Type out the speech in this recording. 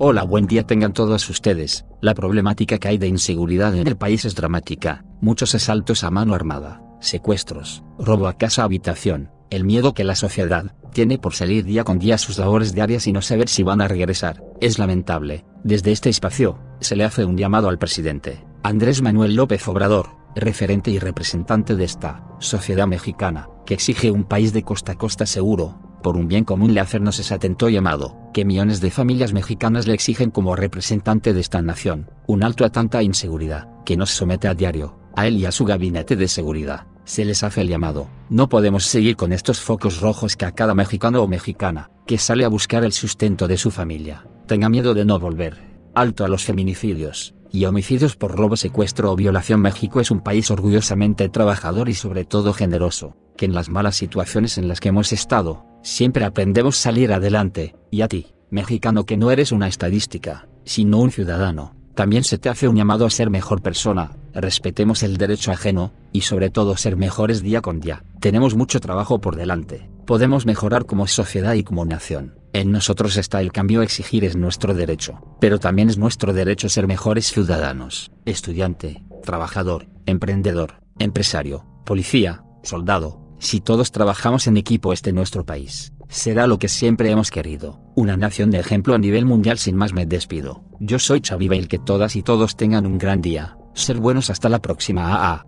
Hola, buen día tengan todos ustedes. La problemática que hay de inseguridad en el país es dramática. Muchos asaltos a mano armada, secuestros, robo a casa habitación, el miedo que la sociedad tiene por salir día con día a sus labores diarias y no saber si van a regresar, es lamentable. Desde este espacio, se le hace un llamado al presidente, Andrés Manuel López Obrador, referente y representante de esta sociedad mexicana, que exige un país de costa a costa seguro, por un bien común le hacernos ese atento llamado, millones de familias mexicanas le exigen como representante de esta nación, un alto a tanta inseguridad, que nos somete a diario, a él y a su gabinete de seguridad, se les hace el llamado, no podemos seguir con estos focos rojos que a cada mexicano o mexicana, que sale a buscar el sustento de su familia, tenga miedo de no volver, alto a los feminicidios, y homicidios por robo, secuestro o violación. México es un país orgullosamente trabajador y sobre todo generoso, que en las malas situaciones en las que hemos estado, siempre aprendemos salir adelante, y a ti, mexicano que no eres una estadística, sino un ciudadano, también se te hace un llamado a ser mejor persona, respetemos el derecho ajeno, y sobre todo ser mejores día con día. Tenemos mucho trabajo por delante, podemos mejorar como sociedad y como nación. En nosotros está el cambio, exigir es nuestro derecho, pero también es nuestro derecho ser mejores ciudadanos, estudiante, trabajador, emprendedor, empresario, policía, soldado, si todos trabajamos en equipo este nuestro país, será lo que siempre hemos querido, una nación de ejemplo a nivel mundial sin más me despido. Yo soy Xavi Bail que todas y todos tengan un gran día, ser buenos hasta la próxima.